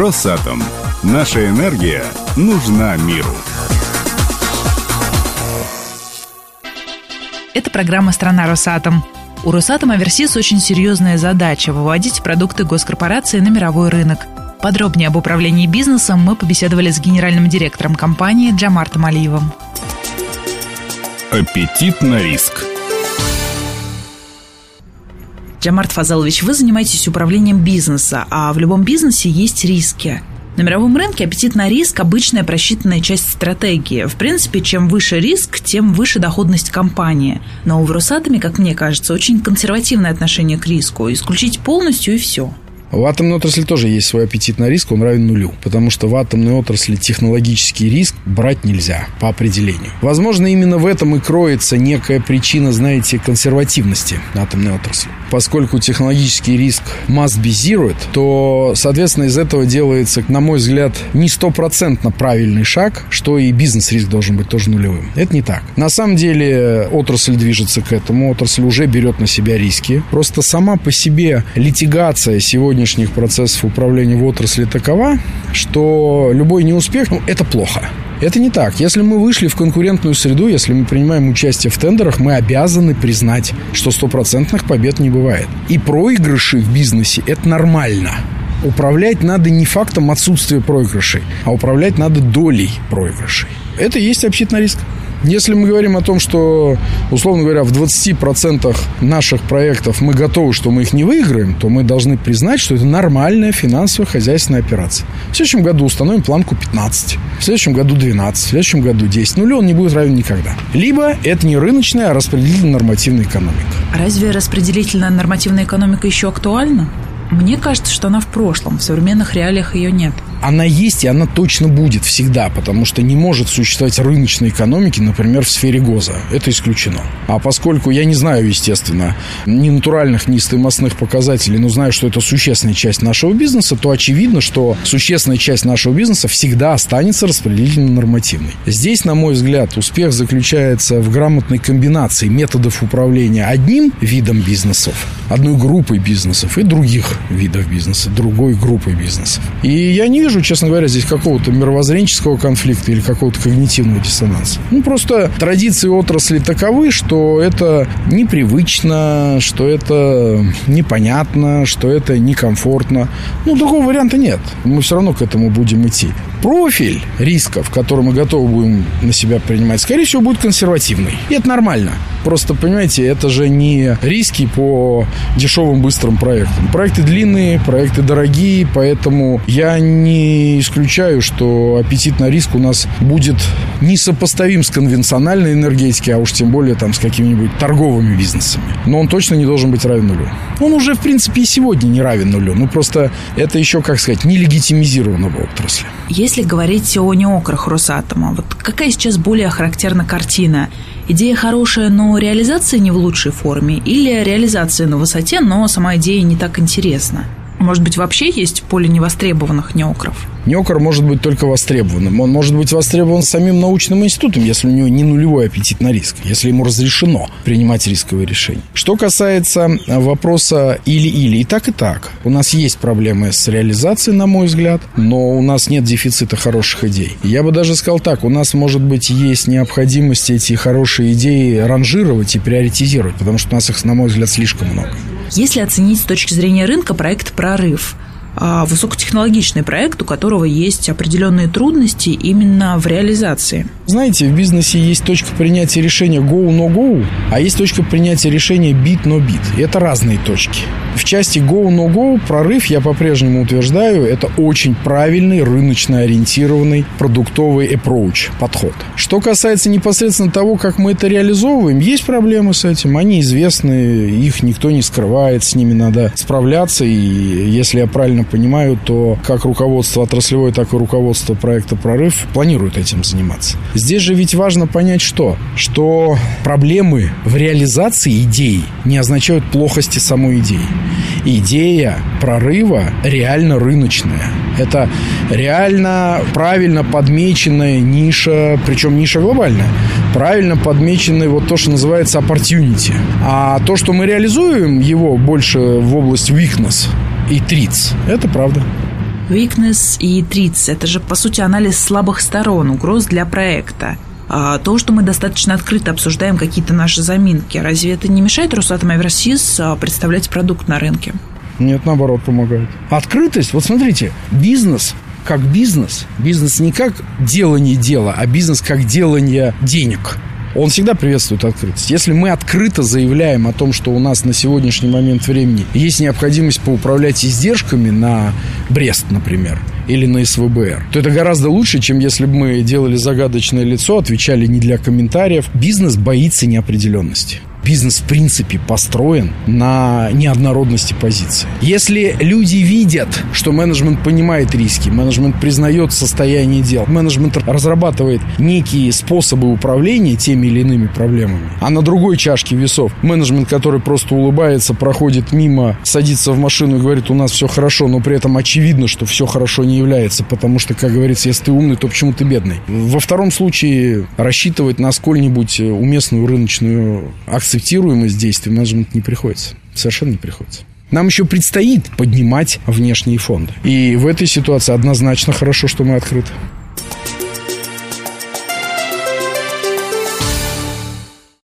Росатом. Наша энергия нужна миру. Это программа «Страна Росатом». У Росатома Версис очень серьезная задача – выводить продукты госкорпорации на мировой рынок. Подробнее об управлении бизнесом мы побеседовали с генеральным директором компании Джамартом Алиевым. Аппетит на риск. Джамарт Фазалович, вы занимаетесь управлением бизнеса, а в любом бизнесе есть риски. На мировом рынке аппетит на риск – обычная просчитанная часть стратегии. В принципе, чем выше риск, тем выше доходность компании. Но в Росатоме, как мне кажется, очень консервативное отношение к риску. Исключить полностью и все – в атомной отрасли тоже есть свой аппетит на риск, он равен нулю. Потому что в атомной отрасли технологический риск брать нельзя по определению. Возможно, именно в этом и кроется некая причина, знаете, консервативности атомной отрасли. Поскольку технологический риск must be то, соответственно, из этого делается, на мой взгляд, не стопроцентно правильный шаг, что и бизнес-риск должен быть тоже нулевым. Это не так. На самом деле отрасль движется к этому, отрасль уже берет на себя риски. Просто сама по себе литигация сегодня сегодняшних процессов управления в отрасли такова, что любой неуспех ну, – это плохо. Это не так. Если мы вышли в конкурентную среду, если мы принимаем участие в тендерах, мы обязаны признать, что стопроцентных побед не бывает. И проигрыши в бизнесе – это нормально. Управлять надо не фактом отсутствия проигрышей, а управлять надо долей проигрышей. Это и есть общительный риск. Если мы говорим о том, что, условно говоря, в 20% наших проектов мы готовы, что мы их не выиграем, то мы должны признать, что это нормальная финансово-хозяйственная операция. В следующем году установим планку 15, в следующем году 12, в следующем году 10. Нулю он не будет равен никогда. Либо это не рыночная, а распределительная нормативная экономика. Разве распределительная нормативная экономика еще актуальна? Мне кажется, что она в прошлом, в современных реалиях ее нет она есть и она точно будет всегда, потому что не может существовать рыночной экономики, например, в сфере ГОЗа. Это исключено. А поскольку я не знаю, естественно, ни натуральных, ни стоимостных показателей, но знаю, что это существенная часть нашего бизнеса, то очевидно, что существенная часть нашего бизнеса всегда останется распределительно-нормативной. Здесь, на мой взгляд, успех заключается в грамотной комбинации методов управления одним видом бизнесов, одной группой бизнесов и других видов бизнеса, другой группой бизнесов. И я не вижу вижу, честно говоря, здесь какого-то мировоззренческого конфликта или какого-то когнитивного диссонанса. Ну, просто традиции отрасли таковы, что это непривычно, что это непонятно, что это некомфортно. Ну, другого варианта нет. Мы все равно к этому будем идти. Профиль рисков, который мы готовы будем на себя принимать, скорее всего, будет консервативный. И это нормально. Просто, понимаете, это же не риски по дешевым быстрым проектам. Проекты длинные, проекты дорогие, поэтому я не исключаю, что аппетит на риск у нас будет несопоставим с конвенциональной энергетикой, а уж тем более там с какими-нибудь торговыми бизнесами. Но он точно не должен быть равен нулю. Он уже, в принципе, и сегодня не равен нулю. Ну, просто это еще, как сказать, не легитимизировано в отрасли. Если говорить о неокрах Росатома, вот какая сейчас более характерна картина? Идея хорошая, но реализация не в лучшей форме? Или реализация на высоте, но сама идея не так интересна? Может быть, вообще есть поле невостребованных неокров? Неокр может быть только востребованным. Он может быть востребован самим научным институтом, если у него не нулевой аппетит на риск, если ему разрешено принимать рисковые решения. Что касается вопроса или-или, и так, и так. У нас есть проблемы с реализацией, на мой взгляд, но у нас нет дефицита хороших идей. Я бы даже сказал так, у нас, может быть, есть необходимость эти хорошие идеи ранжировать и приоритизировать, потому что у нас их, на мой взгляд, слишком много. Если оценить с точки зрения рынка проект «Прорыв», высокотехнологичный проект, у которого есть определенные трудности именно в реализации. Знаете, в бизнесе есть точка принятия решения go, no go, а есть точка принятия решения bit, no bit. Это разные точки. В части go, no go прорыв, я по-прежнему утверждаю, это очень правильный, рыночно ориентированный продуктовый approach, подход. Что касается непосредственно того, как мы это реализовываем, есть проблемы с этим, они известны, их никто не скрывает, с ними надо справляться, и если я правильно правильно понимаю, то как руководство отраслевое, так и руководство проекта «Прорыв» планируют этим заниматься. Здесь же ведь важно понять что? Что проблемы в реализации идей не означают плохости самой идеи. Идея прорыва реально рыночная. Это реально правильно подмеченная ниша, причем ниша глобальная. Правильно подмеченный вот то, что называется opportunity. А то, что мы реализуем его больше в область weakness, и триц. Это правда. weakness и threats – это же, по сути, анализ слабых сторон, угроз для проекта. А то, что мы достаточно открыто обсуждаем какие-то наши заминки, разве это не мешает Росатом Аверсис а, представлять продукт на рынке? Нет, наоборот, помогает. Открытость, вот смотрите, бизнес как бизнес, бизнес не как делание дела, а бизнес как делание денег – он всегда приветствует открытость. Если мы открыто заявляем о том, что у нас на сегодняшний момент времени есть необходимость поуправлять издержками на Брест, например, или на СВБР, то это гораздо лучше, чем если бы мы делали загадочное лицо, отвечали не для комментариев. Бизнес боится неопределенности бизнес в принципе построен на неоднородности позиции. Если люди видят, что менеджмент понимает риски, менеджмент признает состояние дел, менеджмент разрабатывает некие способы управления теми или иными проблемами, а на другой чашке весов менеджмент, который просто улыбается, проходит мимо, садится в машину и говорит, у нас все хорошо, но при этом очевидно, что все хорошо не является, потому что, как говорится, если ты умный, то почему ты бедный? Во втором случае рассчитывать на сколь-нибудь уместную рыночную акцию акцептируемость действий менеджмент не приходится. Совершенно не приходится. Нам еще предстоит поднимать внешние фонды. И в этой ситуации однозначно хорошо, что мы открыты.